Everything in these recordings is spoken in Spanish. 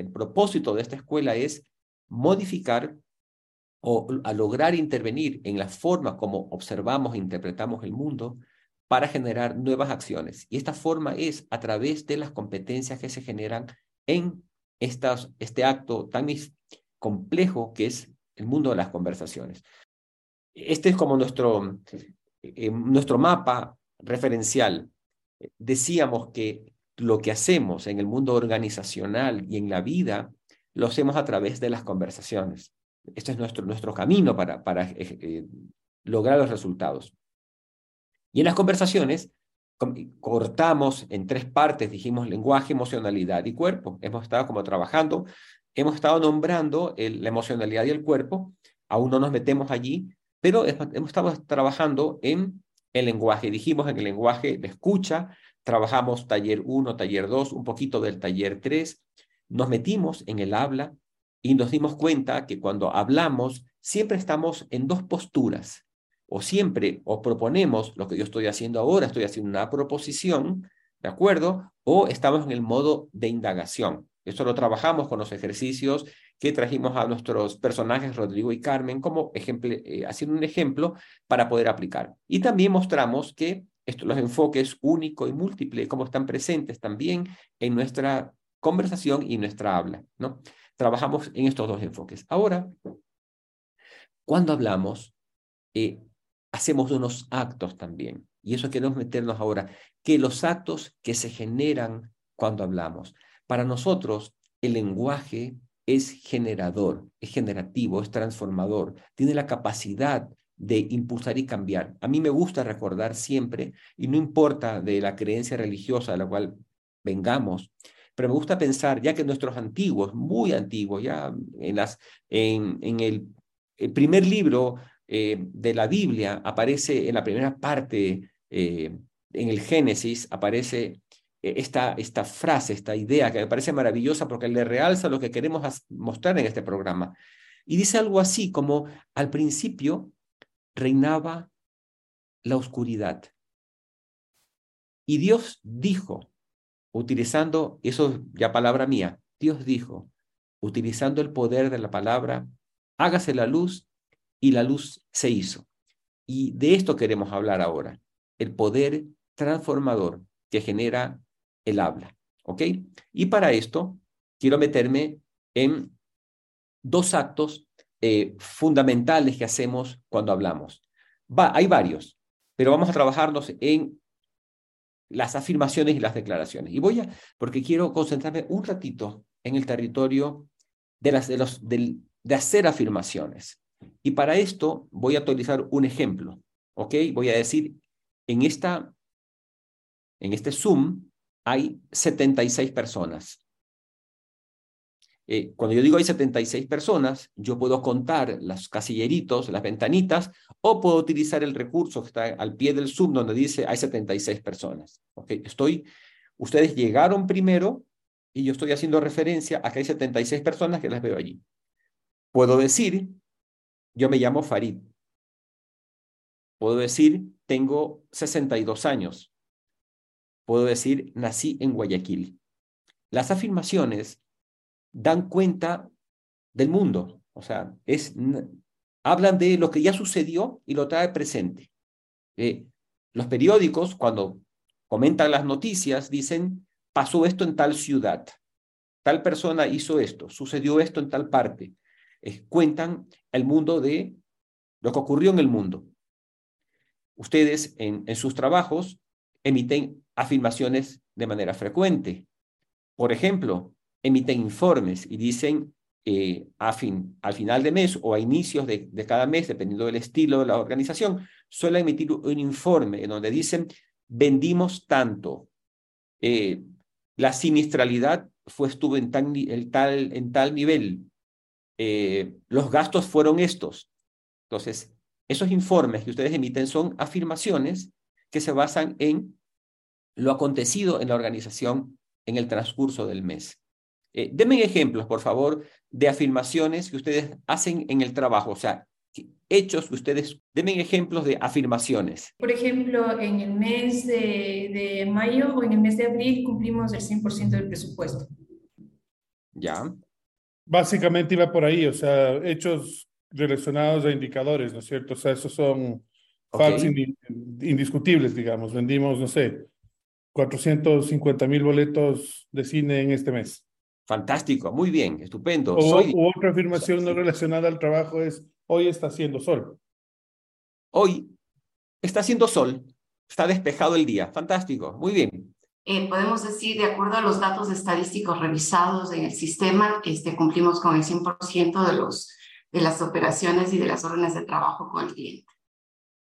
el propósito de esta escuela es modificar o a lograr intervenir en la forma como observamos e interpretamos el mundo para generar nuevas acciones. Y esta forma es a través de las competencias que se generan en estas, este acto tan complejo que es el mundo de las conversaciones. Este es como nuestro, eh, nuestro mapa referencial. Decíamos que lo que hacemos en el mundo organizacional y en la vida lo hacemos a través de las conversaciones. Este es nuestro, nuestro camino para, para eh, eh, lograr los resultados. Y en las conversaciones cortamos en tres partes, dijimos lenguaje, emocionalidad y cuerpo. Hemos estado como trabajando, hemos estado nombrando la emocionalidad y el cuerpo, aún no nos metemos allí, pero hemos estado trabajando en el lenguaje. Dijimos en el lenguaje de escucha, trabajamos taller 1, taller 2, un poquito del taller 3, nos metimos en el habla y nos dimos cuenta que cuando hablamos siempre estamos en dos posturas o siempre o proponemos lo que yo estoy haciendo ahora, estoy haciendo una proposición, ¿de acuerdo? O estamos en el modo de indagación. Esto lo trabajamos con los ejercicios que trajimos a nuestros personajes, Rodrigo y Carmen, como ejemplo, eh, haciendo un ejemplo para poder aplicar. Y también mostramos que esto, los enfoques único y múltiple, como están presentes también en nuestra conversación y nuestra habla, ¿no? Trabajamos en estos dos enfoques. Ahora, cuando hablamos, eh, hacemos unos actos también. Y eso queremos meternos ahora, que los actos que se generan cuando hablamos. Para nosotros, el lenguaje es generador, es generativo, es transformador, tiene la capacidad de impulsar y cambiar. A mí me gusta recordar siempre, y no importa de la creencia religiosa de la cual vengamos, pero me gusta pensar, ya que nuestros antiguos, muy antiguos, ya en, las, en, en el, el primer libro eh, de la Biblia aparece en la primera parte, eh, en el Génesis, aparece eh, esta, esta frase, esta idea que me parece maravillosa porque le realza lo que queremos mostrar en este programa. Y dice algo así como, al principio reinaba la oscuridad. Y Dios dijo, utilizando, eso ya palabra mía, Dios dijo, utilizando el poder de la palabra, hágase la luz y la luz se hizo. Y de esto queremos hablar ahora, el poder transformador que genera el habla. ¿Ok? Y para esto quiero meterme en dos actos eh, fundamentales que hacemos cuando hablamos. Hay varios, pero vamos a trabajarnos en las afirmaciones y las declaraciones. Y voy a, porque quiero concentrarme un ratito en el territorio de, las, de, los, de hacer afirmaciones. Y para esto voy a utilizar un ejemplo, ¿ok? Voy a decir, en, esta, en este Zoom hay 76 personas. Eh, cuando yo digo hay 76 personas, yo puedo contar los casilleritos, las ventanitas, o puedo utilizar el recurso que está al pie del Zoom donde dice hay 76 personas. ¿ok? Estoy, ustedes llegaron primero y yo estoy haciendo referencia a que hay 76 personas que las veo allí. Puedo decir yo me llamo Farid. Puedo decir, tengo 62 años. Puedo decir, nací en Guayaquil. Las afirmaciones dan cuenta del mundo, o sea, es, hablan de lo que ya sucedió y lo trae presente. Eh, los periódicos, cuando comentan las noticias, dicen, pasó esto en tal ciudad, tal persona hizo esto, sucedió esto en tal parte cuentan el mundo de lo que ocurrió en el mundo. Ustedes en sus trabajos emiten afirmaciones de manera frecuente. Por ejemplo, emiten informes y dicen eh, a fin, al final de mes o a inicios de, de, cada mes, dependiendo del estilo de la organización, suelen emitir un informe en donde dicen, vendimos tanto, eh, la sinistralidad fue, estuvo en, tan, el tal, en tal nivel, eh, los gastos fueron estos. Entonces, esos informes que ustedes emiten son afirmaciones que se basan en lo acontecido en la organización en el transcurso del mes. Eh, denme ejemplos, por favor, de afirmaciones que ustedes hacen en el trabajo, o sea, hechos que ustedes, denme ejemplos de afirmaciones. Por ejemplo, en el mes de, de mayo o en el mes de abril cumplimos el 100% del presupuesto. Ya. Básicamente iba por ahí, o sea, hechos relacionados a indicadores, ¿no es cierto? O sea, esos son facts indiscutibles, digamos. Vendimos, no sé, 450 mil boletos de cine en este mes. Fantástico, muy bien, estupendo. O, otra afirmación no relacionada al trabajo es, hoy está haciendo sol. Hoy está haciendo sol, está despejado el día. Fantástico, muy bien. Eh, podemos decir, de acuerdo a los datos estadísticos revisados en el sistema, este, cumplimos con el 100% de, los, de las operaciones y de las órdenes de trabajo con el cliente.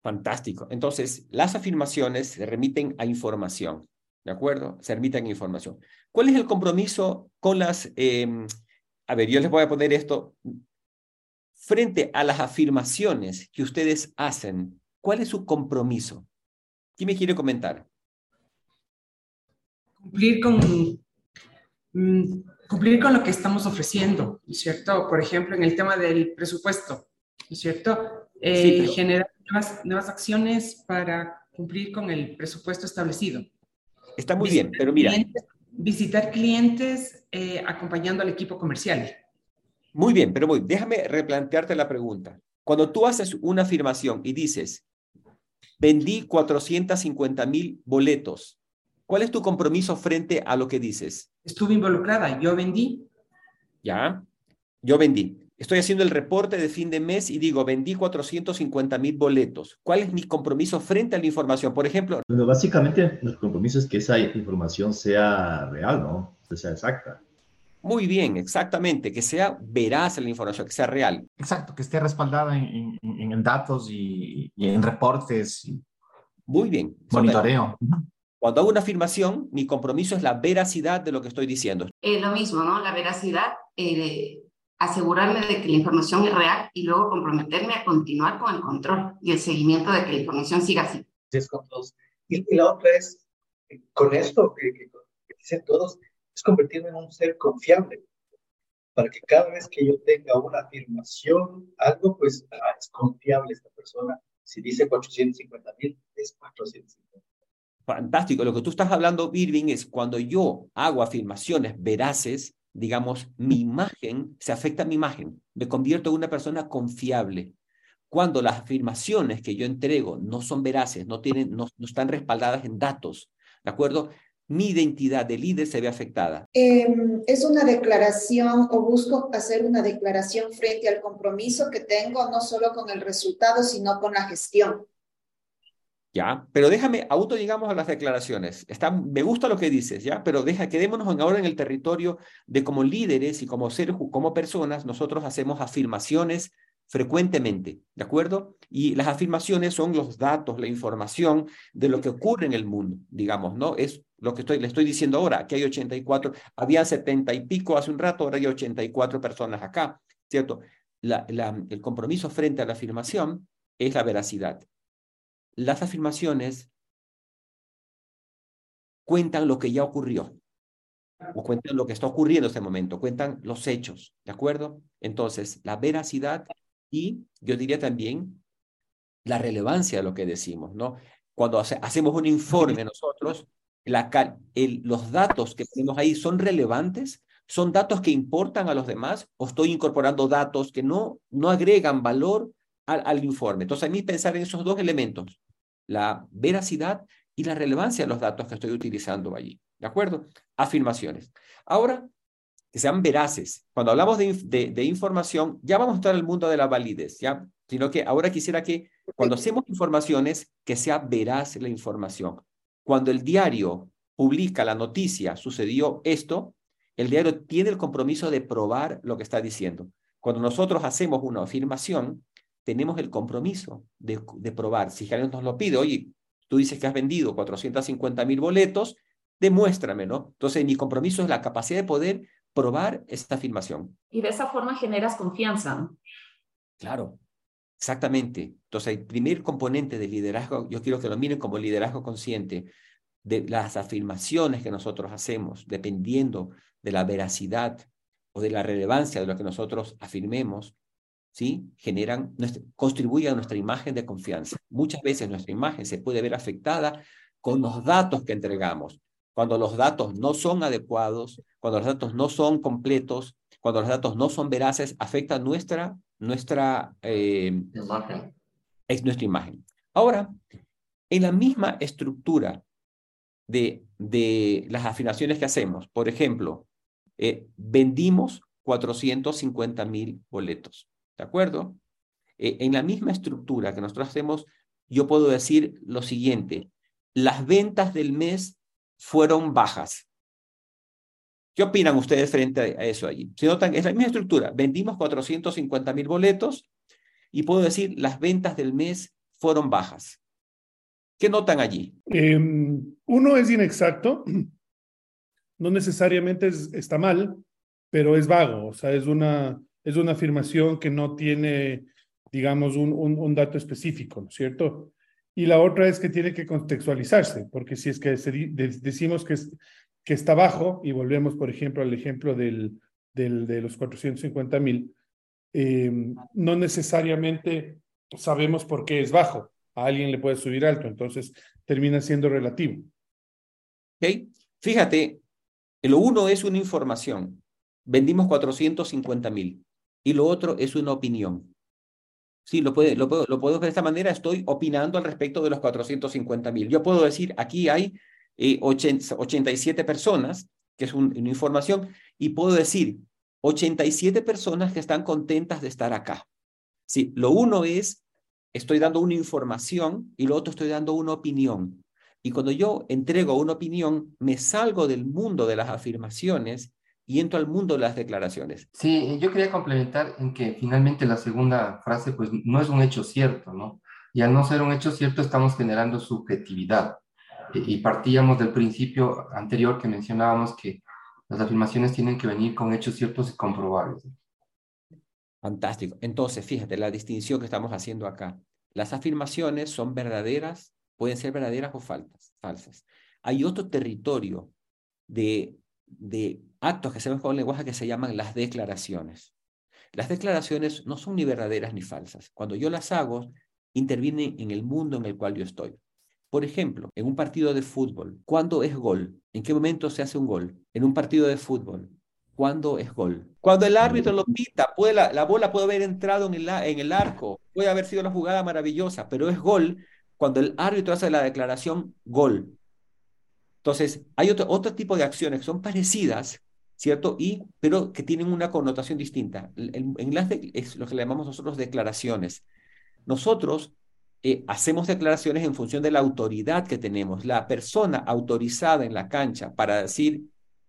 Fantástico. Entonces, las afirmaciones se remiten a información. ¿De acuerdo? Se remiten información. ¿Cuál es el compromiso con las... Em, a ver, yo les voy a poner esto. Frente a las afirmaciones que ustedes hacen, ¿cuál es su compromiso? ¿Quién me quiere comentar? Cumplir con, mm, cumplir con lo que estamos ofreciendo, ¿no es cierto? Por ejemplo, en el tema del presupuesto, ¿no es cierto? Eh, generar nuevas, nuevas acciones para cumplir con el presupuesto establecido. Está muy bien, pero mira. visitar clientes eh, acompañando al equipo comercial. Muy bien, pero muy, déjame replantearte la pregunta. Cuando tú haces una afirmación y dices, vendí 450 mil boletos, ¿cuál es tu compromiso frente a lo que dices? Estuve involucrada, yo vendí. Ya, yo vendí estoy haciendo el reporte de fin de mes y digo, vendí 450 mil boletos. ¿Cuál es mi compromiso frente a la información? Por ejemplo. Bueno, básicamente, el compromiso es que esa información sea real, ¿no? Que sea exacta. Muy bien, exactamente, que sea veraz la información, que sea real. Exacto, que esté respaldada en, en, datos y, en reportes. Muy bien. Monitoreo. Cuando hago una afirmación, mi compromiso es la veracidad de lo que estoy diciendo. Es lo mismo, ¿no? La veracidad eh, asegurarme de que la información es real y luego comprometerme a continuar con el control y el seguimiento de que la información siga así. Y, la otra es, con esto que, dicen todos, es convertirme en un ser confiable, para que cada vez que yo tenga una afirmación, algo, pues ah, es confiable esta persona. Si dice 450 mil, es 450. Fantástico. Lo que tú estás hablando, Irving, es cuando yo hago afirmaciones veraces, digamos, mi imagen, se afecta mi imagen, me convierto en una persona confiable. Cuando las afirmaciones que yo entrego no son veraces, no, tienen, no, están respaldadas en datos, ¿de acuerdo? Mi identidad de líder se ve afectada. Em, es una declaración o busco hacer una declaración frente al compromiso que tengo, no solo con el resultado, sino con la gestión. ¿Ya? Pero déjame, auto llegamos a las declaraciones. Está, me gusta lo que dices, ¿ya? Pero deja, quedémonos ahora en el territorio de como líderes y como seres, como personas, nosotros hacemos afirmaciones frecuentemente, ¿de acuerdo? Y las afirmaciones son los datos, la información de lo que ocurre en el mundo, digamos, ¿no? Es lo que estoy, le estoy diciendo ahora, que hay 84, había 70 y pico hace un rato, ahora hay 84 personas acá, ¿cierto? La, la, el compromiso frente a la afirmación es la veracidad las afirmaciones cuentan lo que ya ocurrió, o cuentan lo que está ocurriendo en este momento, cuentan los hechos, ¿de acuerdo? Entonces, la veracidad y yo diría también la relevancia de lo que decimos, ¿no? Cuando hacemos un informe nosotros, la, los datos que tenemos ahí son relevantes, son datos que importan a los demás, o estoy incorporando datos que no, no agregan valor al, al informe. Entonces, a mí pensar en esos dos elementos, la veracidad y la relevancia de los datos que estoy utilizando allí. ¿De acuerdo? Afirmaciones. Ahora, que sean veraces. Cuando hablamos de, de, información, ya vamos a estar en el mundo de la validez, ¿ya? Sino que ahora quisiera que cuando hacemos informaciones, que sea veraz la información. Cuando el diario publica la noticia, sucedió esto, el diario tiene el compromiso de probar lo que está diciendo. Cuando nosotros hacemos una afirmación, tenemos el compromiso de, probar. Si alguien nos lo pide, oye, tú dices que has vendido 450 mil boletos, demuéstrame, ¿no? Entonces, mi compromiso es la capacidad de poder probar esta afirmación. Y de esa forma generas confianza. Claro, exactamente. Entonces, el primer componente del liderazgo, yo quiero que lo miren como liderazgo consciente, de las afirmaciones que nosotros hacemos, dependiendo de la veracidad o de la relevancia de lo que nosotros afirmemos, ¿sí? Generan, contribuyen a nuestra imagen de confianza. Muchas veces nuestra imagen se puede ver afectada con los datos que entregamos, cuando los datos no son adecuados, cuando los datos no son completos, cuando los datos no son veraces, afecta nuestra, nuestra, eh, Imagen. es nuestra imagen. Ahora, en la misma estructura de, de las afirmaciones que hacemos, por ejemplo, eh, vendimos 450 mil boletos, ¿de acuerdo? Eh, en la misma estructura que nosotros hacemos, yo puedo decir lo siguiente, las ventas del mes fueron bajas. ¿Qué opinan ustedes frente a eso allí? Si notan, es la misma estructura. Vendimos 450 mil boletos y puedo decir las ventas del mes fueron bajas. ¿Qué notan allí? Eh, uno es inexacto, no necesariamente es, está mal, pero es vago, o sea, es una, es una afirmación que no tiene, digamos, un, un, dato específico, ¿no es cierto? Y la otra es que tiene que contextualizarse, porque si es que decimos que, que está bajo, y volvemos, por ejemplo, al ejemplo del, del de los 450 mil, eh, no necesariamente sabemos por qué es bajo. A alguien le puede subir alto, entonces termina siendo relativo. ¿Ok? Fíjate, lo uno es una información. Vendimos 450 mil. Y lo otro es una opinión. Sí, lo, puede, lo, puedo, lo puedo de esta manera. Estoy opinando al respecto de los 450 mil. Yo puedo decir, aquí hay eh, 80, 87 personas, que es un, una información, y puedo decir, 87 personas que están contentas de estar acá. Sí, lo uno es, estoy dando una información y lo otro estoy dando una opinión. Y cuando yo entrego una opinión, me salgo del mundo de las afirmaciones y entro al mundo de las declaraciones. Sí, yo quería complementar en que finalmente la segunda frase pues no es un hecho cierto, ¿no? Y al no ser un hecho cierto estamos generando subjetividad. Y partíamos del principio anterior que mencionábamos que las afirmaciones tienen que venir con hechos ciertos y comprobables. Fantástico. Entonces, fíjate la distinción que estamos haciendo acá. Las afirmaciones son verdaderas, pueden ser verdaderas o falsas. falsas. Hay otro territorio de, de actos que hacemos con el lenguaje que se llaman las declaraciones. Las declaraciones no son ni verdaderas ni falsas. Cuando yo las hago, intervienen en el mundo en el cual yo estoy. Por ejemplo, en un partido de fútbol, ¿cuándo es gol? ¿En qué momento se hace un gol? En un partido de fútbol, ¿cuándo es gol? Cuando el árbitro lo pita, puede la, la, bola puede haber entrado en el, arco, puede haber sido una jugada maravillosa, pero es gol cuando el árbitro hace la declaración gol. Entonces, hay otro, otro tipo de acciones que son parecidas, ¿cierto? Y, pero que tienen una connotación distinta. En, en las es lo que llamamos nosotros declaraciones. Nosotros eh, hacemos declaraciones en función de la autoridad que tenemos. La persona autorizada en la cancha para decir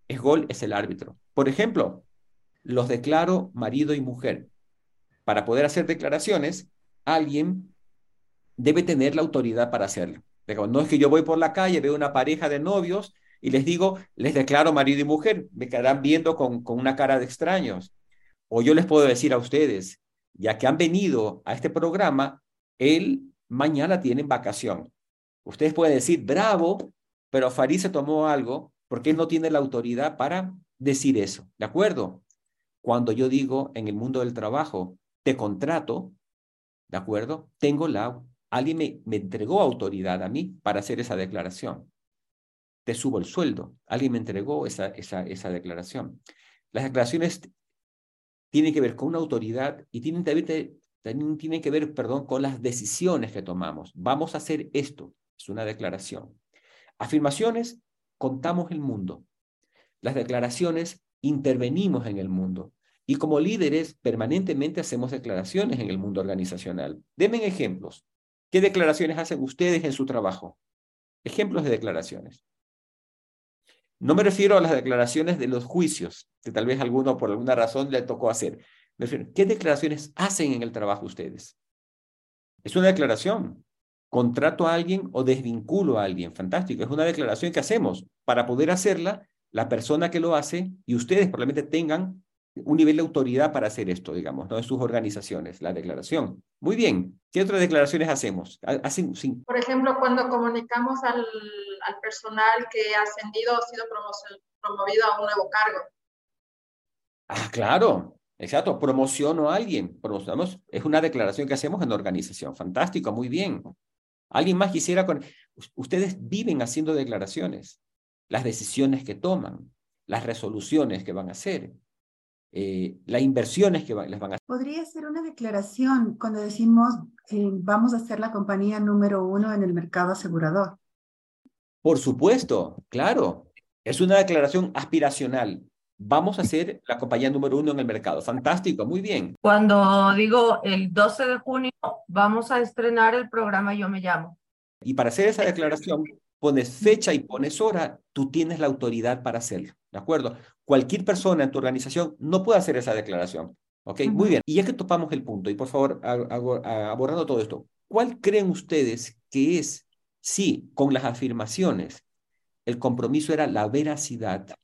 es gol es el árbitro. Por ejemplo, los declaro marido y mujer. Para poder hacer declaraciones, alguien debe tener la autoridad para hacerlo. No es que yo voy por la calle, veo una pareja de novios y les digo, les declaro marido y mujer. Me quedarán viendo con, con una cara de extraños. O yo les puedo decir a ustedes, ya que han venido a este programa, él mañana tienen vacación. Ustedes pueden decir, bravo, pero Farid se tomó algo porque él no tiene la autoridad para decir eso. ¿De acuerdo? Cuando yo digo en el mundo del trabajo, te contrato, ¿de acuerdo? Tengo la, alguien me, me entregó autoridad a mí para hacer esa declaración. Te subo el sueldo. Alguien me entregó esa, esa, declaración. Las declaraciones tienen que ver con una autoridad y tienen también tiene que ver, perdón, con las decisiones que tomamos. Vamos a hacer esto. Es una declaración. Afirmaciones, contamos el mundo. Las declaraciones, intervenimos en el mundo. Y como líderes, permanentemente hacemos declaraciones en el mundo organizacional. Denme ejemplos. ¿Qué declaraciones hacen ustedes en su trabajo? Ejemplos de declaraciones. No me refiero a las declaraciones de los juicios, que tal vez alguno por alguna razón le tocó hacer. Me refiero, ¿qué declaraciones hacen en el trabajo ustedes? Es una declaración. Contrato a alguien o desvinculo a alguien. Fantástico. Es una declaración que hacemos. Para poder hacerla, la persona que lo hace y ustedes probablemente tengan un nivel de autoridad para hacer esto, digamos, ¿no? En sus organizaciones, la declaración. Muy bien. ¿Qué otras declaraciones hacemos? Hacen, sí. Por ejemplo, cuando comunicamos al, al personal que ha ascendido o ha sido promovido a un nuevo cargo. Ah, claro. Exacto. Promociono a alguien. Promocionamos. Es una declaración que hacemos en la organización. Fantástico. Muy bien. ¿Alguien más quisiera con... Ustedes viven haciendo declaraciones. las decisiones que toman, las resoluciones que van a hacer, eh, las inversiones que les van a hacer. Podría ser una declaración cuando decimos eh, vamos a ser la compañía número uno en el mercado asegurador. Por supuesto, claro. Es una declaración aspiracional. Vamos a ser la compañía número uno en el mercado. Fantástico, muy bien. Cuando digo el 12 de junio, vamos a estrenar el programa Yo Me Llamo. Y para hacer esa declaración, pones fecha y pones hora, tú tienes la autoridad para hacerlo, ¿de acuerdo? Cualquier persona en tu organización no puede hacer esa declaración, ¿ok? Muy bien. Y ya que topamos el punto, y por favor, abordando todo esto, ¿cuál creen ustedes que es, si con las afirmaciones el compromiso era la veracidad,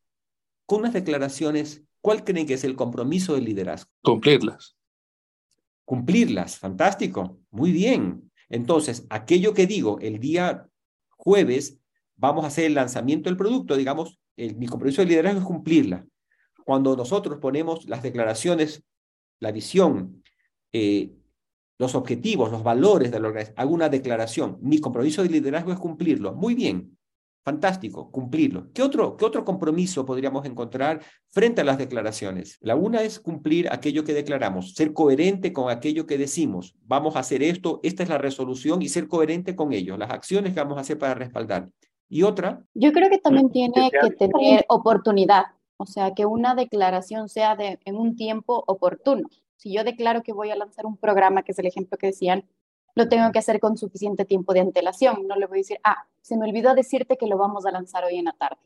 con las declaraciones, ¿cuál creen que es el compromiso del liderazgo? Cumplirlas. Cumplirlas, fantástico, muy bien. Entonces, aquello que digo el día jueves vamos a hacer el lanzamiento del producto, digamos, el, mi compromiso de liderazgo es cumplirla. Cuando nosotros ponemos las declaraciones, la visión, eh, los objetivos, los valores de la organización, hago una declaración, mi compromiso de liderazgo es cumplirlo. Muy bien, fantástico, cumplirlo. ¿Qué otro, ¿Qué otro compromiso podríamos encontrar frente a las declaraciones? La una es cumplir aquello que declaramos, ser coherente con aquello que decimos. Vamos a hacer esto, esta es la resolución y ser coherente con ello, las acciones que vamos a hacer para respaldar. Y otra. Yo creo que también tiene que tener oportunidad, o sea, que una declaración sea de, en un tiempo oportuno. Si yo declaro que voy a lanzar un programa, que es el ejemplo que decían, lo tengo que hacer con suficiente tiempo de antelación. No le voy a decir, ah, se me olvidó decirte que lo vamos a lanzar hoy en la tarde.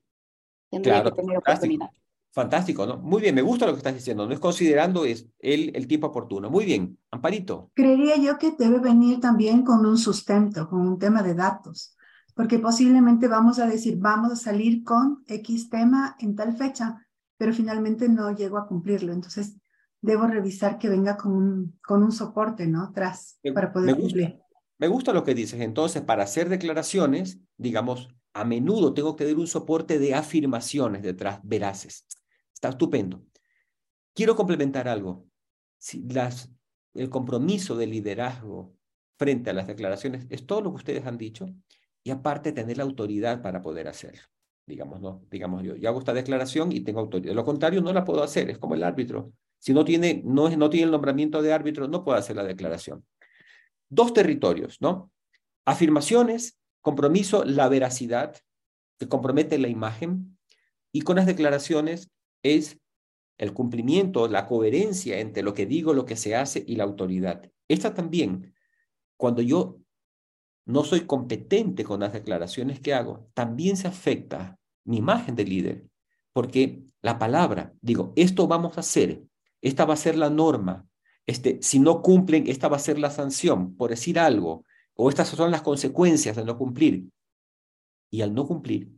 Tendría que tener oportunidad. Fantástico, ¿no? Muy bien, me gusta lo que estás diciendo. No es considerando es el, el tiempo oportuno. Muy bien, Amparito. Creería yo que debe venir también con un sustento, con un tema de datos, porque posiblemente vamos a decir, vamos a salir con X tema en tal fecha, pero finalmente no llego a cumplirlo. Entonces, debo revisar que venga con un, con un soporte, ¿no? Tras, para poder cumplir. Me gusta lo que dices. Entonces, para hacer declaraciones, digamos, a menudo tengo que tener un soporte de afirmaciones detrás, veraces. Está estupendo. Quiero complementar algo. Si las, el compromiso de liderazgo frente a las declaraciones es todo lo que ustedes han dicho y aparte tener la autoridad para poder hacerlo. Digamos, ¿no? Digamos yo, yo hago esta declaración y tengo autoridad. De lo contrario, no la puedo hacer. Es como el árbitro. Si no tiene, no, no tiene el nombramiento de árbitro, no puede hacer la declaración. Dos territorios, ¿no? Afirmaciones, compromiso, la veracidad, que compromete la imagen, y con las declaraciones es el cumplimiento, la coherencia entre lo que digo, lo que se hace y la autoridad. Esta también, cuando yo no soy competente con las declaraciones que hago, también se afecta mi imagen de líder, porque la palabra, digo, esto vamos a hacer, esta va a ser la norma. Este, si no cumplen, esta va a ser la sanción, por decir algo, o estas son las consecuencias de no cumplir. Y al no cumplir,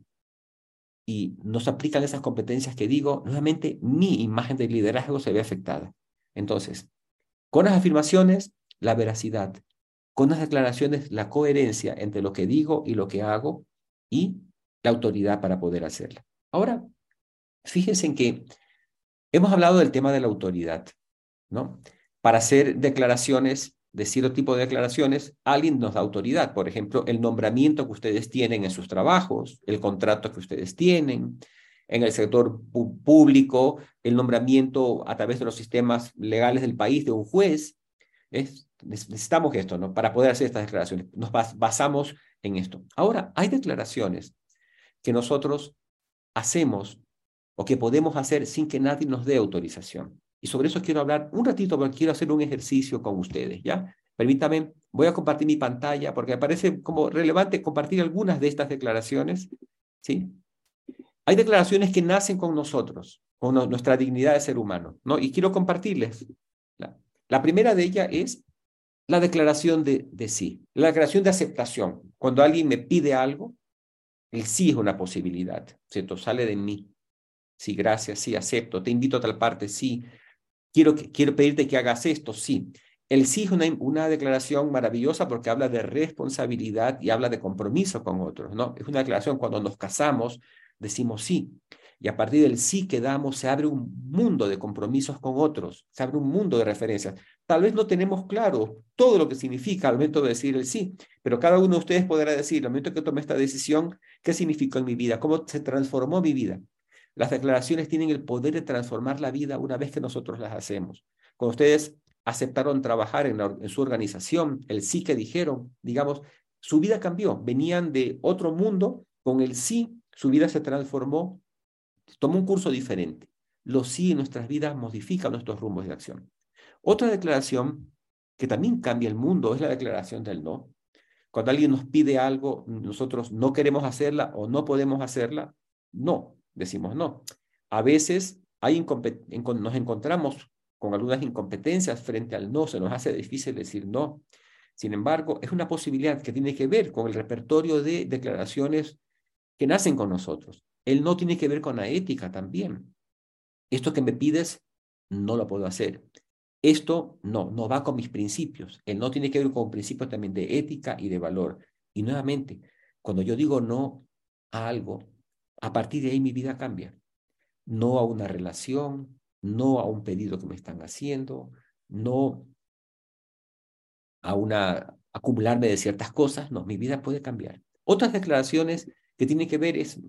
y no se aplican esas competencias que digo, nuevamente mi imagen de liderazgo se ve afectada. Entonces, con las afirmaciones, la veracidad. Con las declaraciones, la coherencia entre lo que digo y lo que hago y la autoridad para poder hacerla. Ahora, fíjense en que Hemos hablado del tema de la autoridad, ¿no? Para hacer declaraciones, de cierto tipo de declaraciones, alguien nos da autoridad. Por ejemplo, el nombramiento que ustedes tienen en sus trabajos, el contrato que ustedes tienen, en el sector público, el nombramiento a través de los sistemas legales del país de un juez. necesitamos esto, ¿no? Para poder hacer estas declaraciones. Nos basamos en esto. Ahora, hay declaraciones que nosotros hacemos o que podemos hacer sin que nadie nos dé autorización. Y sobre eso quiero hablar un ratito porque quiero hacer un ejercicio con ustedes, ¿ya? Permítame, voy a compartir mi pantalla porque me parece como relevante compartir algunas de estas declaraciones, ¿sí? Hay declaraciones que nacen con nosotros, con nuestra dignidad de ser humano, ¿no? Y quiero compartirles. La, la primera de ellas es la declaración de, de sí, la declaración de aceptación. Cuando alguien me pide algo, el sí es una posibilidad, ¿cierto? Sale de mí. Sí, gracias, sí, acepto. Te invito a tal parte, sí. Quiero, quiero pedirte que hagas esto, sí. El sí es una, una declaración maravillosa porque habla de responsabilidad y habla de compromiso con otros, ¿no? Es una declaración cuando nos casamos, decimos sí. Y a partir del sí que damos, se abre un mundo de compromisos con otros, se abre un mundo de referencias. Tal vez no tenemos claro todo lo que significa al momento de decir el sí, pero cada uno de ustedes podrá decir, al momento que tomé esta decisión, ¿qué significó en mi vida? ¿Cómo se transformó mi vida? Las declaraciones tienen el poder de transformar la vida una vez que nosotros las hacemos. Cuando ustedes aceptaron trabajar en, su organización, el sí que dijeron, digamos, su vida cambió. Venían de otro mundo, con el sí, su vida se transformó Toma un curso diferente. Los sí en nuestras vidas modifican nuestros rumbos de acción. Otra declaración que también cambia el mundo es la declaración del no. Cuando alguien nos pide algo, nosotros no queremos hacerla o no podemos hacerla, no, decimos no. A veces hay nos encontramos con algunas incompetencias frente al no, se nos hace difícil decir no. Sin embargo, es una posibilidad que tiene que ver con el repertorio de declaraciones que nacen con nosotros. El no tiene que ver con la ética también. Esto que me pides, no lo puedo hacer. Esto no, no va con mis principios. El no tiene que ver con principios también de ética y de valor. Y nuevamente, cuando yo digo no a algo, a partir de ahí mi vida cambia. No a una relación, no a un pedido que me están haciendo, no a una acumularme de ciertas cosas, no, mi vida puede cambiar. Otras declaraciones que tienen que ver es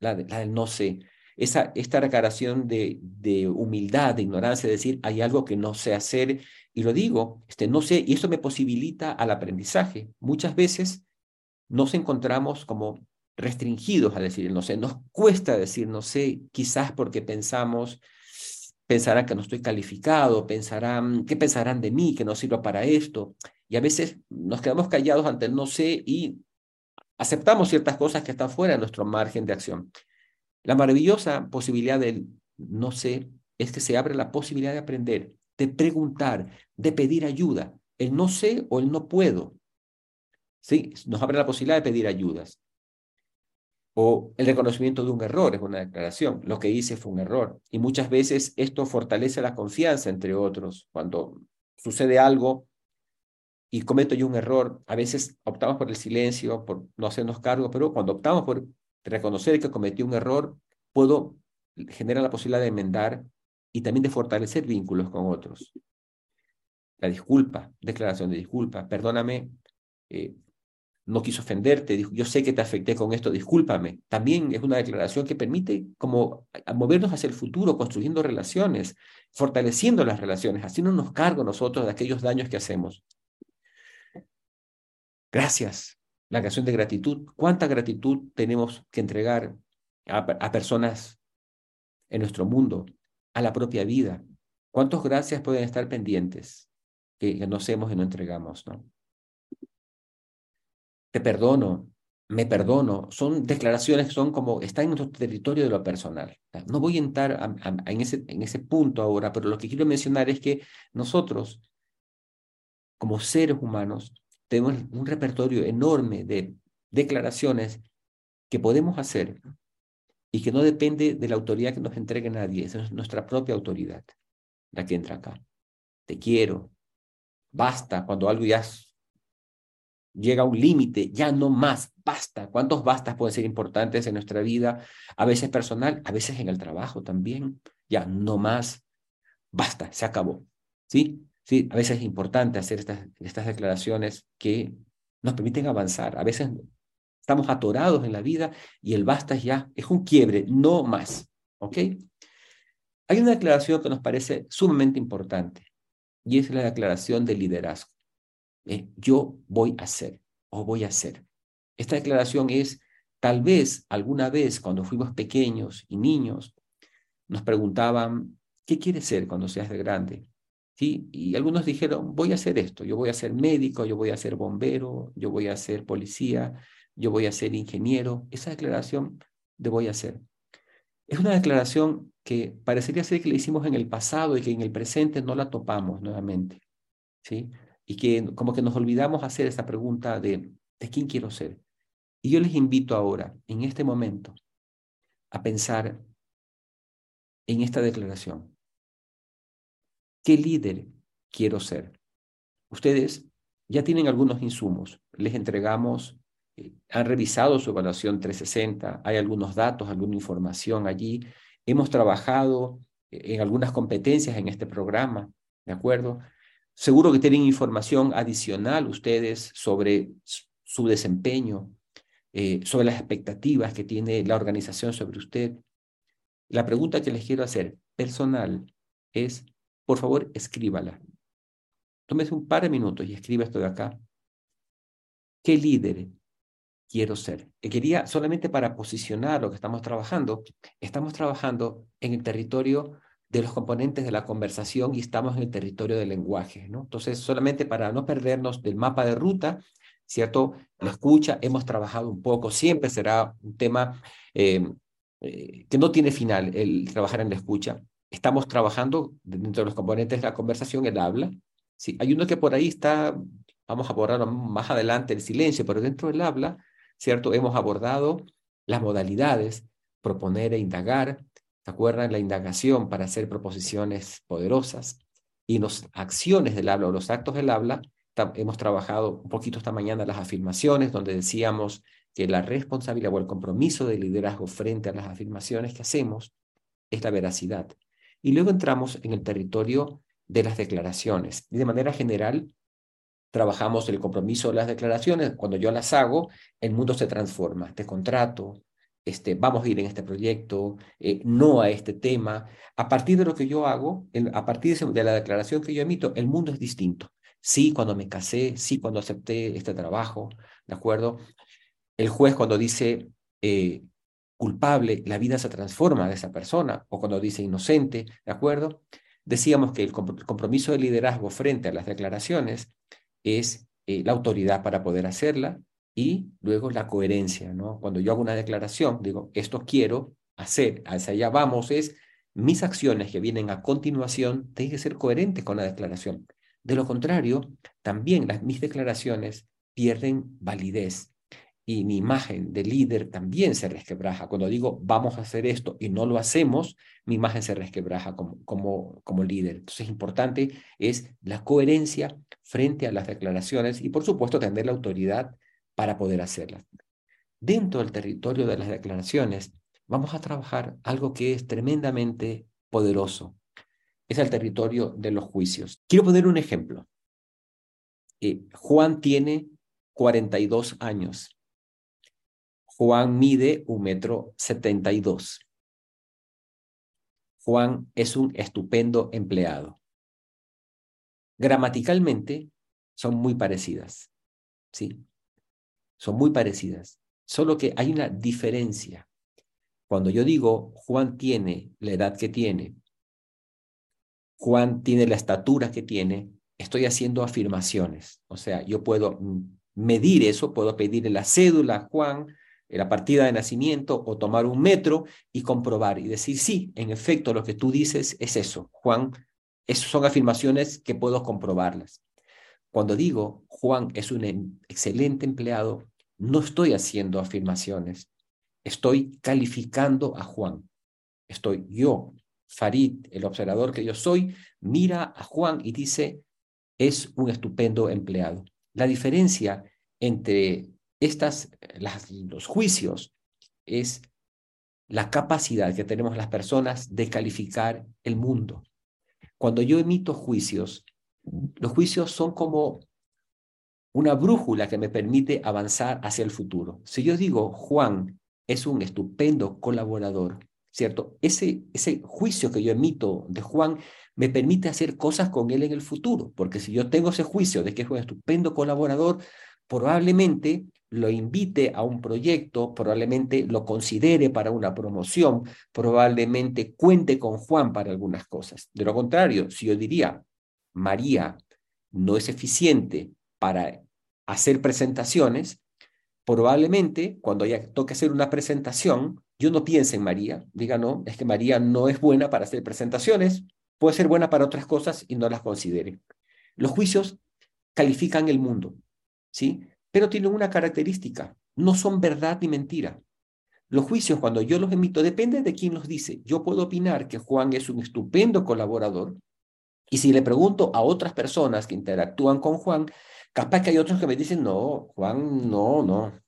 la, del no sé, esta declaración de, de, humildad, de ignorancia, de decir, hay algo que no sé hacer, y lo digo, este, no sé, y eso me posibilita al aprendizaje. Muchas veces nos encontramos como restringidos a decir no sé, nos cuesta decir no sé, quizás porque pensamos, pensarán que no estoy calificado, pensarán, ¿qué pensarán de mí, que no sirvo para esto? Y a veces nos quedamos callados ante el no sé y aceptamos ciertas cosas que están fuera de nuestro margen de acción. La maravillosa posibilidad del no sé es que se abre la posibilidad de aprender, de preguntar, de pedir ayuda. El no sé o el no puedo. ¿Sí? Nos abre la posibilidad de pedir ayudas. O el reconocimiento de un error es una declaración. Lo que hice fue un error. Y muchas veces esto fortalece la confianza entre otros. Cuando sucede algo y cometo yo un error, a veces optamos por el silencio, por no hacernos cargo, pero cuando optamos por reconocer que cometí un error, puedo generar la posibilidad de enmendar y también de fortalecer vínculos con otros. La disculpa, declaración de disculpa, perdóname, eh, no quiso ofenderte, yo sé que te afecté con esto, discúlpame. También es una declaración que permite como movernos hacia el futuro, construyendo relaciones, fortaleciendo las relaciones, haciéndonos cargo nosotros de aquellos daños que hacemos. Gracias. La canción de gratitud. ¿Cuánta gratitud tenemos que entregar a, personas en nuestro mundo, a la propia vida? ¿Cuántos gracias pueden estar pendientes que, que no hacemos y no entregamos? ¿no? Te perdono, me perdono, son declaraciones que son como, están en nuestro territorio de lo personal. No voy a entrar en, ese, en ese punto ahora, pero lo que quiero mencionar es que nosotros, como seres humanos, tenemos un repertorio enorme de declaraciones que podemos hacer y que no depende de la autoridad que nos entregue nadie, es nuestra propia autoridad la que entra acá. Te quiero, basta, cuando algo ya llega a un límite, ya no más, basta. ¿Cuántos bastas pueden ser importantes en nuestra vida? A veces personal, a veces en el trabajo también. Ya no más, basta, se acabó. ¿Sí? Sí, a veces es importante hacer estas, estas declaraciones que nos permiten avanzar. A veces estamos atorados en la vida y el basta ya es un quiebre, no más. ¿Ok? Hay una declaración que nos parece sumamente importante y es la declaración de liderazgo. Eh, yo voy a hacer o voy a hacer. Esta declaración es, tal vez alguna vez cuando fuimos pequeños y niños, nos preguntaban, ¿qué quieres ser cuando seas de grande? ¿sí? Y algunos dijeron, voy a hacer esto, yo voy a ser médico, yo voy a ser bombero, yo voy a ser policía, yo voy a ser ingeniero. Esa declaración de voy a hacer. Es una declaración que parecería ser que la hicimos en el pasado y que en el presente no la topamos nuevamente, ¿sí? Y que como que nos olvidamos hacer esta pregunta de, ¿de quién quiero ser? Y yo les invito ahora, en este momento, a pensar en esta declaración. ¿Qué líder quiero ser? Ustedes ya tienen algunos insumos. Les entregamos eh, han revisado su evaluación 360, hay algunos datos, alguna información allí. Hemos trabajado en algunas competencias en este programa, ¿de acuerdo? Seguro que tienen información adicional ustedes sobre su desempeño, eh, sobre las expectativas que tiene la organización sobre usted. La pregunta que les quiero hacer personal es, por favor, escríbala. Tómese un par de minutos y escriba esto de acá. ¿Qué líder quiero ser? Que quería solamente para posicionar lo que estamos trabajando. Estamos trabajando en el territorio de los componentes de la conversación y estamos en el territorio del lenguaje, ¿no? Entonces, solamente para no perdernos del mapa de ruta, ¿cierto? La escucha, hemos trabajado un poco, siempre será un tema eh, eh, que no tiene final el trabajar en la escucha. Estamos trabajando dentro de los componentes de la conversación, el habla. Sí, hay uno que por ahí está, vamos a abordar más adelante, el silencio, pero dentro del habla, ¿cierto? Hemos abordado las modalidades, proponer e indagar, ¿Se acuerdan? La indagación para hacer proposiciones poderosas y las acciones del habla o los actos del habla. Hemos trabajado un poquito esta mañana las afirmaciones, donde decíamos que la responsabilidad o el compromiso de liderazgo frente a las afirmaciones que hacemos es la veracidad. Y luego entramos en el territorio de las declaraciones. De manera general, trabajamos el compromiso de las declaraciones. Cuando yo las hago, el mundo se transforma. Te contrato, este, vamos a ir en este proyecto, eh, no a este tema. A partir de lo que yo hago, a partir de, la declaración que yo emito, el mundo es distinto. Sí, cuando me casé, sí, cuando acepté este trabajo, ¿de acuerdo? El juez cuando dice eh, culpable, la vida se transforma de esa persona, o cuando dice inocente, ¿de acuerdo? Decíamos que el compromiso de liderazgo frente a las declaraciones es eh, la autoridad para poder hacerla, y luego la coherencia. Cuando yo hago una declaración, digo, esto quiero hacer, hacia allá vamos, es mis acciones que vienen a continuación tienen que ser coherentes con la declaración. De lo contrario, también las, mis declaraciones pierden validez y mi imagen de líder también se resquebraja. Cuando digo vamos a hacer esto y no lo hacemos, mi imagen se resquebraja como, como, como líder. Entonces, importante es la coherencia frente a las declaraciones y, por supuesto, tener la autoridad para poder hacerlas. Dentro del territorio de las declaraciones, vamos a trabajar algo que es tremendamente poderoso. Es el territorio de los juicios. Quiero poner un ejemplo. Eh, Juan tiene 42 años. Juan mide un metro 72. Juan es un estupendo empleado. Gramaticalmente son muy parecidas. ¿sí? Son muy parecidas, solo que hay una diferencia. Cuando yo digo Juan tiene la edad que tiene, Juan tiene la estatura que tiene, estoy haciendo afirmaciones. O sea, yo puedo medir eso, puedo pedirle la cédula a Juan, la partida de nacimiento o tomar un metro y comprobar y decir, sí, en efecto, lo que tú dices es eso. Juan, esas son afirmaciones que puedo comprobarlas. Cuando digo Juan es un em, excelente empleado, no estoy haciendo afirmaciones, estoy calificando a Juan. Estoy yo, Farid, el observador que yo soy, mira a Juan y dice, es un estupendo empleado. La diferencia entre estas, los juicios es la capacidad que tenemos las personas de calificar el mundo. Cuando yo emito juicios, los juicios son como una brújula que me permite avanzar hacia el futuro. Si yo digo, Juan es un estupendo colaborador, ¿cierto? Ese, ese juicio que yo emito de Juan me permite hacer cosas con él en el futuro, porque si yo tengo ese juicio de que es un estupendo colaborador, probablemente lo invite a un proyecto, probablemente lo considere para una promoción, probablemente cuente con Juan para algunas cosas. De lo contrario, si yo diría, María no es eficiente para hacer presentaciones, probablemente cuando ya toque hacer una presentación, yo no piense en María, diga, no, es que María no es buena para hacer presentaciones, puede ser buena para otras cosas y no las considere. Los juicios califican el mundo, ¿sí? Pero tienen una característica, no son verdad ni mentira. Los juicios, cuando yo los emito, depende de quién los dice. Yo puedo opinar que Juan es un estupendo colaborador, y si le pregunto a otras personas que interactúan con Juan, capaz que hay otros que me dicen, no, Juan, no, no,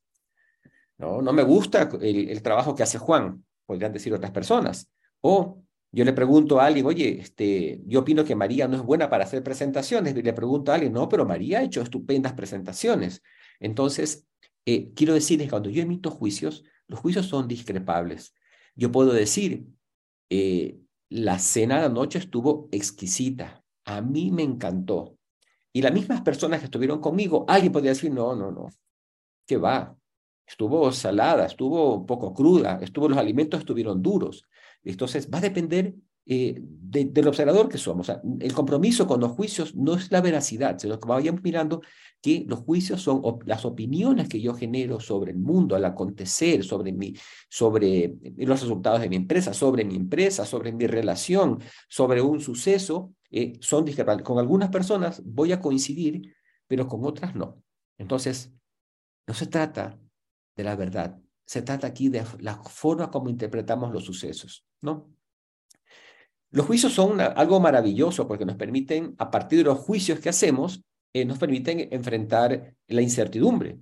No, no me gusta el, trabajo que hace Juan, podrían decir otras personas. O yo le pregunto a alguien, oye, este, yo opino que María no es buena para hacer presentaciones. Le pregunto a alguien, no, pero María ha hecho estupendas presentaciones. Entonces, eh, quiero decir que cuando yo emito juicios, los juicios son discrepables. Yo puedo decir, eh, la cena de anoche estuvo exquisita, a mí me encantó. Y las mismas personas que estuvieron conmigo, alguien podría decir, no, no, no, ¿qué va? Estuvo salada, estuvo poco cruda, estuvo, los alimentos estuvieron duros. Entonces, va a depender eh, del observador que somos. el compromiso con los juicios no es la veracidad, sino que vayamos mirando que los juicios son las opiniones que yo genero sobre el mundo, al acontecer, sobre, mi, sobre los resultados de mi empresa, sobre mi empresa, sobre mi relación, sobre un suceso, eh, son discrepantes. Con algunas personas voy a coincidir, pero con otras no. Entonces, no se trata de la verdad, se trata aquí de la forma como interpretamos los sucesos, ¿no? Los juicios son algo maravilloso porque nos permiten, a partir de los juicios que hacemos, eh, nos permiten enfrentar la incertidumbre.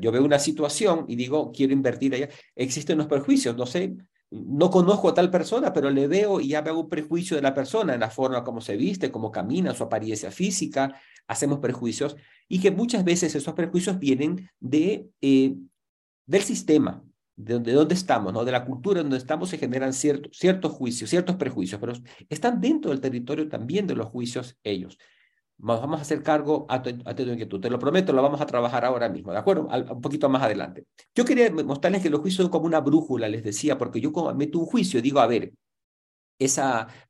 Yo veo una situación y digo, quiero invertir allá. Existen los prejuicios, no sé, no conozco a tal persona, pero le veo y ya veo un prejuicio de la persona en la forma como se viste, cómo camina, su apariencia física. Hacemos prejuicios y que muchas veces esos prejuicios vienen de eh, del sistema, de donde, donde estamos, ¿no? de la cultura donde estamos, se generan ciertos, ciertos juicios, ciertos prejuicios, pero están dentro del territorio también de los juicios ellos. Vamos a hacer cargo a tu, tu inquietud. Te lo prometo, lo vamos a trabajar ahora mismo, ¿de acuerdo? un poquito más adelante. Yo quería mostrarles que los juicios son como una brújula, les decía, porque yo meto un juicio, digo, a ver, ese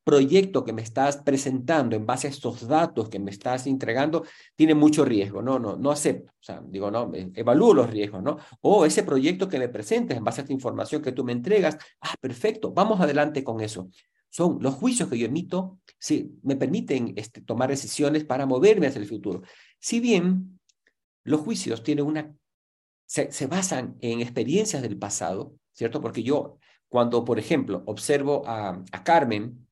proyecto que me estás presentando en base a estos datos que me estás entregando tiene mucho riesgo, no, no, no acepto, digo, no, evalúo los riesgos, ¿no? O ese proyecto que me presentes en base a esta información que tú me entregas, ah, perfecto, vamos adelante con eso. Son los juicios que yo emito, sí, me permiten este, tomar decisiones para moverme hacia el futuro. Si bien los juicios tienen una, se, se basan en experiencias del pasado, ¿cierto? Porque yo cuando, por ejemplo, observo a, Carmen,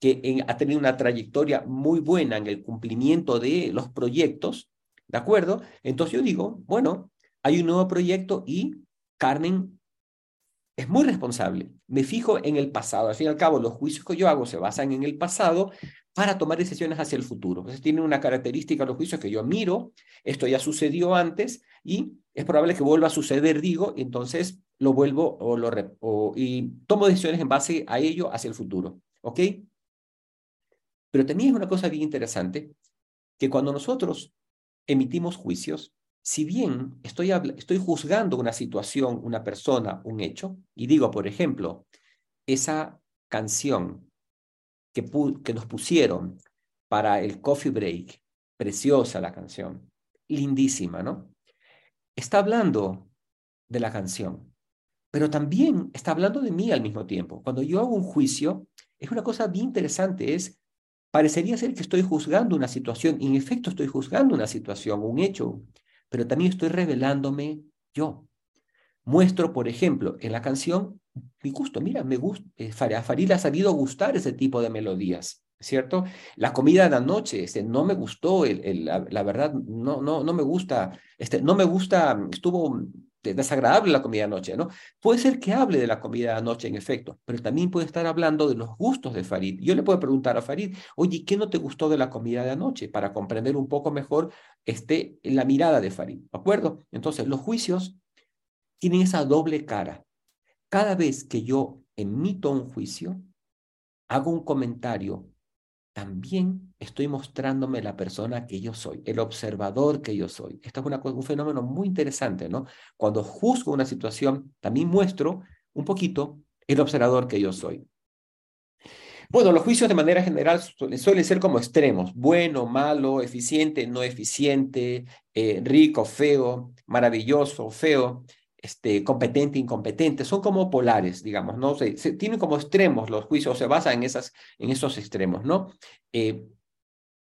que ha tenido una trayectoria muy buena en el cumplimiento de los proyectos, ¿de acuerdo? Entonces yo digo, bueno, hay un nuevo proyecto y Carmen es muy responsable. Me fijo en el pasado. Al fin y al cabo, los juicios que yo hago se basan en el pasado para tomar decisiones hacia el futuro. Entonces tienen una característica los juicios que yo miro, esto ya sucedió antes y es probable que vuelva a suceder, digo, entonces lo vuelvo o lo y tomo decisiones en base a ello hacia el futuro. ¿Ok? Pero también es una cosa bien interesante que cuando nosotros emitimos juicios, si bien estoy, estoy juzgando una situación, una persona, un hecho, y digo, por ejemplo, esa canción que, que nos pusieron para el coffee break, preciosa la canción, lindísima, ¿no? Está hablando de la canción, pero también está hablando de mí al mismo tiempo. Cuando yo hago un juicio, es una cosa bien interesante, es, parecería ser que estoy juzgando una situación, y en efecto estoy juzgando una situación, un hecho, pero también estoy revelándome yo. Muestro, por ejemplo, en la canción mi gusto. Mira, me gusta, eh, ha sabido gustar ese tipo de melodías, ¿cierto? La comida de la noche, este, no me gustó, el, la, verdad, no, no, no me gusta, este, no me gusta, estuvo desagradable la comida de anoche, ¿no? Puede ser que hable de la comida de anoche en efecto, pero también puede estar hablando de los gustos de Farid. Yo le puedo preguntar a Farid, oye, ¿qué no te gustó de la comida de anoche? Para comprender un poco mejor este, la mirada de Farid, ¿de acuerdo? Entonces, los juicios tienen esa doble cara. Cada vez que yo emito un juicio, hago un comentario también estoy mostrándome la persona que yo soy, el observador que yo soy. Esto es una, un fenómeno muy interesante, ¿no? Cuando juzgo una situación, también muestro un poquito el observador que yo soy. Bueno, los juicios de manera general suelen ser como extremos, bueno, malo, eficiente, no eficiente, eh, rico, feo, maravilloso, feo este, competente, incompetente, son como polares, digamos, ¿no? Se, tienen como extremos los juicios, se basan en, esas, en esos extremos, ¿no? Eh,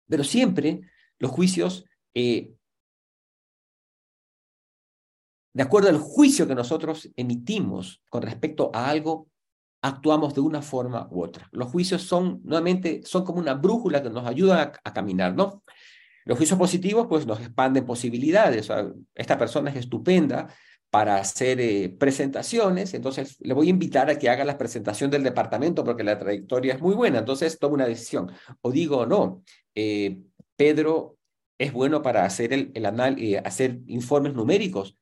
pero siempre los juicios, eh, de acuerdo al juicio que nosotros emitimos con respecto a algo, actuamos de una forma u otra. Los juicios son, nuevamente, son como una brújula que nos ayudan a, a caminar, ¿no? Los juicios positivos, pues, nos expanden posibilidades. esta persona es estupenda, para hacer eh, presentaciones, entonces le voy a invitar a que haga la presentación del departamento porque la trayectoria es muy buena, entonces tomo una decisión. O digo, no, eh, Pedro es bueno para hacer, el, el eh, hacer informes numéricos,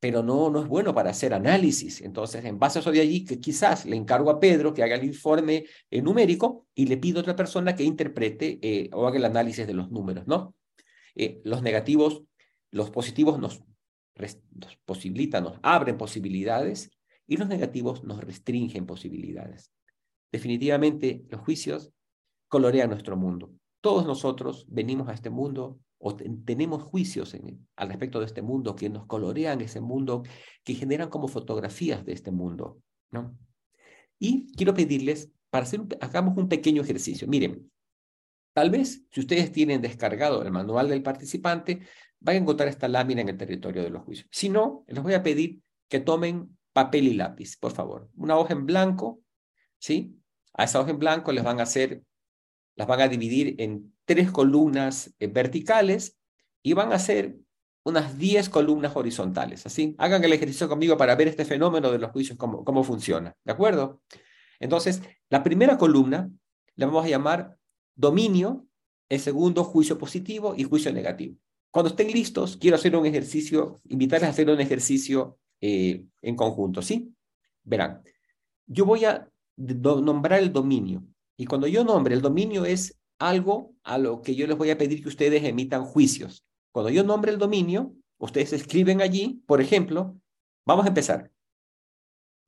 pero no, no es bueno para hacer análisis. Entonces, en base a eso de allí, que quizás le encargo a Pedro que haga el informe numérico y le pido a otra persona que interprete o haga el análisis de los números, ¿no? los negativos, los positivos nos nos nos abren posibilidades y los negativos nos restringen posibilidades. Definitivamente los juicios colorean nuestro mundo. Todos nosotros venimos a este mundo o tenemos juicios al respecto de este mundo que nos colorean ese mundo, que generan como fotografías de este mundo. ¿no? Y quiero pedirles, para hacer hagamos un pequeño ejercicio. Miren, tal vez si ustedes tienen descargado el manual del participante, van a encontrar esta lámina en el territorio de los juicios. Si no, les voy a pedir que tomen papel y lápiz, por favor. Una hoja en blanco, ¿sí? A esa hoja en blanco les van a hacer, las van a dividir en tres columnas eh, verticales y van a hacer unas 10 columnas horizontales, ¿así? Hagan el ejercicio conmigo para ver este fenómeno de los juicios, cómo, cómo funciona, ¿de acuerdo? Entonces, la primera columna la vamos a llamar dominio, el segundo juicio positivo y juicio negativo. Cuando estén listos, quiero hacer un ejercicio, invitarles a hacer un ejercicio eh, en conjunto, ¿sí? Verán, yo voy a nombrar el dominio. Y cuando yo nombre el dominio es algo a lo que yo les voy a pedir que ustedes emitan juicios. Cuando yo nombre el dominio, ustedes escriben allí, por ejemplo, vamos a empezar.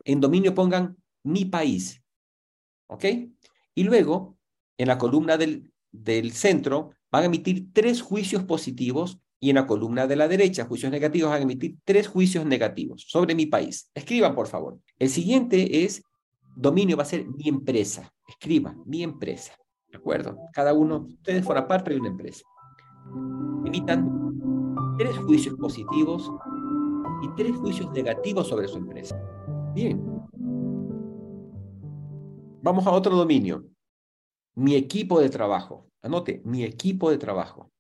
En dominio pongan mi país, ¿ok? Y luego, en la columna del, del centro, van a emitir tres juicios positivos y en la columna de la derecha, juicios negativos, van a emitir tres juicios negativos sobre mi país. Escriban, por favor. El siguiente es, dominio va a ser mi empresa. Escriban, mi empresa. ¿De acuerdo? Cada uno, ustedes fueran parte de una empresa. Emitan tres juicios positivos y tres juicios negativos sobre su empresa. Bien. Vamos a otro dominio. Mi equipo de trabajo. Anote, mi equipo de trabajo.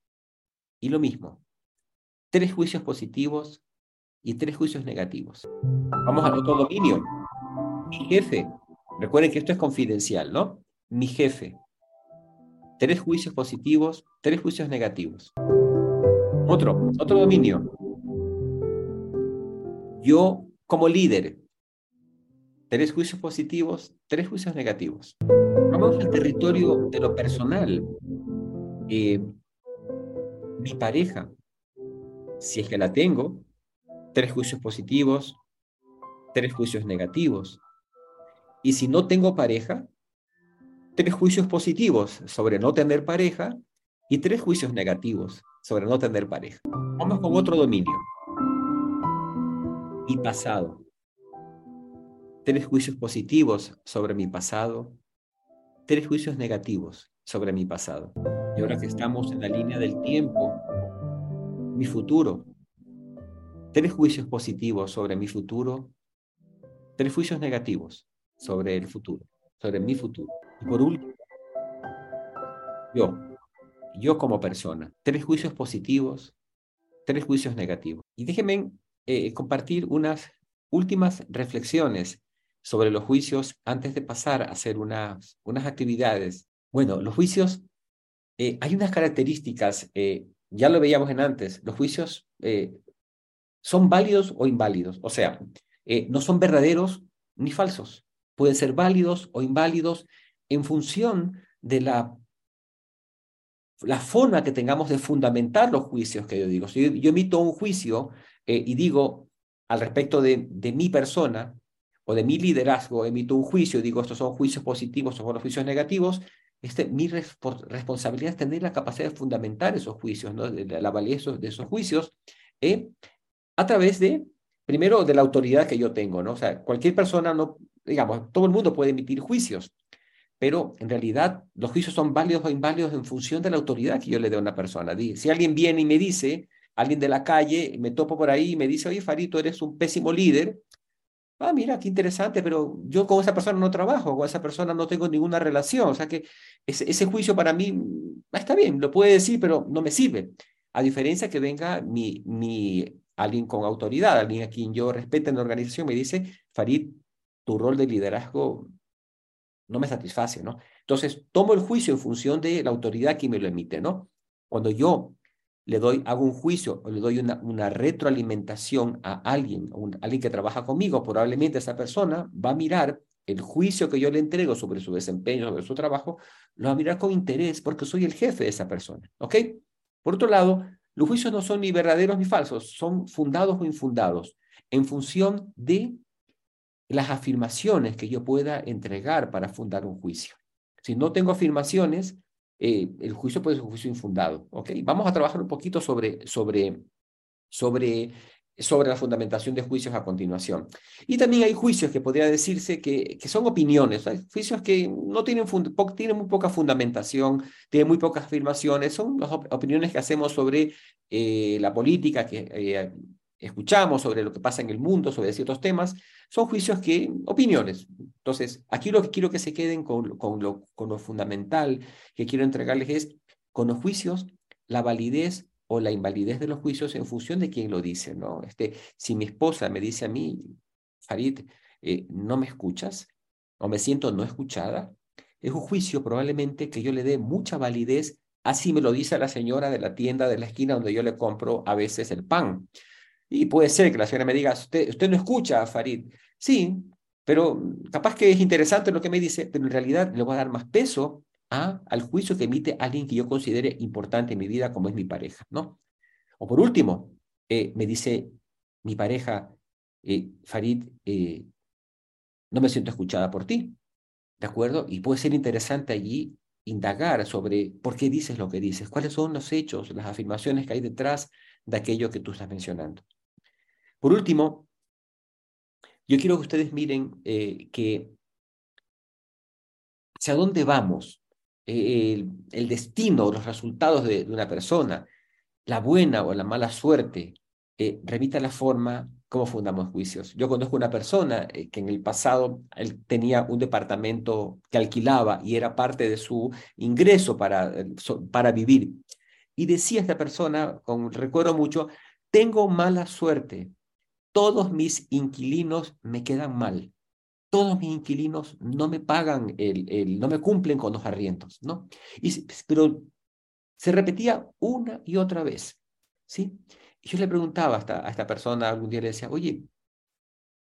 Y lo mismo, tres juicios positivos y tres juicios negativos. Vamos al otro dominio. Mi jefe. Recuerden que esto es confidencial, ¿no? Mi jefe. Tres juicios positivos, tres juicios negativos. Otro, otro dominio. Yo como líder. Tres juicios positivos, tres juicios negativos. Vamos al territorio de lo personal. Eh, mi pareja, si es que la tengo, tres juicios positivos, tres juicios negativos. Y si no tengo pareja, tres juicios positivos sobre no tener pareja y tres juicios negativos sobre no tener pareja. Vamos con otro dominio. Mi pasado. Tres juicios positivos sobre mi pasado, tres juicios negativos sobre mi pasado. Y ahora que estamos en la línea del tiempo, mi futuro, tres juicios positivos sobre mi futuro, tres juicios negativos sobre el futuro, sobre mi futuro. Y por último, yo, yo como persona, tres juicios positivos, tres juicios negativos. Y déjenme eh, compartir unas últimas reflexiones sobre los juicios antes de pasar a hacer unas, unas actividades. Bueno, los juicios, eh, hay unas características, eh, ya lo veíamos en antes, los juicios eh, son válidos o inválidos, o sea, no son verdaderos ni falsos, pueden ser válidos o inválidos en función de la, la forma que tengamos de fundamentar los juicios que yo digo. Si yo, yo emito un juicio y digo al respecto de, de mi persona, o de mi liderazgo, emito un juicio, digo, estos son juicios positivos, o son juicios negativos, este, mi responsabilidad es tener la capacidad de fundamentar esos juicios, ¿no? la, la validez de esos juicios, eh, a través de, primero, de la autoridad que yo tengo, ¿no? O sea, cualquier persona, no, digamos, todo el mundo puede emitir juicios, pero en realidad los juicios son válidos o inválidos en función de la autoridad que yo le dé a una persona. Si alguien viene y me dice, alguien de la calle, me topo por ahí y me dice, oye, Farito, eres un pésimo líder, ah, mira, qué interesante, pero yo con esa persona no trabajo, con esa persona no tengo ninguna relación, o sea que ese, juicio para mí mm, está bien, lo puede decir, pero no me sirve. A diferencia que venga mi, mi alguien con autoridad, alguien a quien yo respeto en la organización, me dice, Farid, tu rol de liderazgo no me satisface, ¿no? Entonces, tomo el juicio en función de la autoridad que me lo emite, ¿no? Cuando yo le doy, hago un juicio o le doy una, retroalimentación a alguien, a alguien que trabaja conmigo, probablemente esa persona va a mirar el juicio que yo le entrego sobre su desempeño, sobre su trabajo, lo va a mirar con interés porque soy el jefe de esa persona, ¿ok? Por otro lado, los juicios no son ni verdaderos ni falsos, son fundados o infundados en función de las afirmaciones que yo pueda entregar para fundar un juicio. Si no tengo afirmaciones, eh, el juicio puede ser un juicio infundado. ¿ok? Vamos a trabajar un poquito sobre, sobre, sobre, sobre la fundamentación de juicios a continuación. Y también hay juicios que podría decirse que, que son opiniones, hay juicios que no tienen, tienen muy poca fundamentación, tienen muy pocas afirmaciones, son las opiniones que hacemos sobre eh, la política, que eh, escuchamos sobre lo que pasa en el mundo, sobre ciertos temas, son juicios que, opiniones. Entonces, aquí lo que quiero que se queden con, con, lo, fundamental que quiero entregarles es, con los juicios, la validez o la invalidez de los juicios en función de quién lo dice, ¿no? Este, si mi esposa me dice a mí, Farid, eh, no me escuchas o me siento no escuchada, es un juicio probablemente que yo le dé mucha validez, así me lo dice la señora de la tienda de la esquina donde yo le compro a veces el pan. Y puede ser que la señora me diga, usted, usted no escucha a Farid. Sí, pero capaz que es interesante lo que me dice, pero en realidad le voy a dar más peso a, al juicio que emite alguien que yo considere importante en mi vida, como es mi pareja, ¿no? O por último, eh, me dice mi pareja, eh, Farid, eh, no me siento escuchada por ti, ¿de acuerdo? Y puede ser interesante allí indagar sobre por qué dices lo que dices, cuáles son los hechos, las afirmaciones que hay detrás de aquello que tú estás mencionando. Por último, yo quiero que ustedes miren eh, que hacia dónde vamos, eh, el, destino, los resultados de, una persona, la buena o la mala suerte, eh, remita la forma como fundamos juicios. Yo conozco una persona que en el pasado tenía un departamento que alquilaba y era parte de su ingreso para, para vivir. Y decía esta persona, con recuerdo mucho, tengo mala suerte todos mis inquilinos me quedan mal. Todos mis inquilinos no me pagan, el, el, no me cumplen con los arriendos, ¿no? Y, pero se repetía una y otra vez, ¿sí? Y yo le preguntaba a esta, a esta persona, algún día le decía, oye,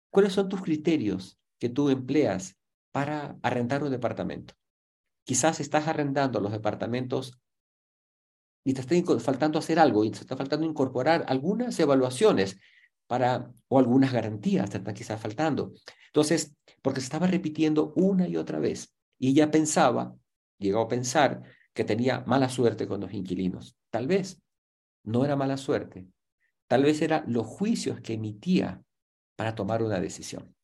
¿cuáles son tus criterios que tú empleas para arrendar un departamento? Quizás estás arrendando los departamentos y te está faltando hacer algo y te está faltando incorporar algunas evaluaciones para, o algunas garantías te están quizás faltando. Entonces, porque se estaba repitiendo una y otra vez. Y ella pensaba, llegó a pensar, que tenía mala suerte con los inquilinos. Tal vez no era mala suerte. Tal vez eran los juicios que emitía para tomar una decisión.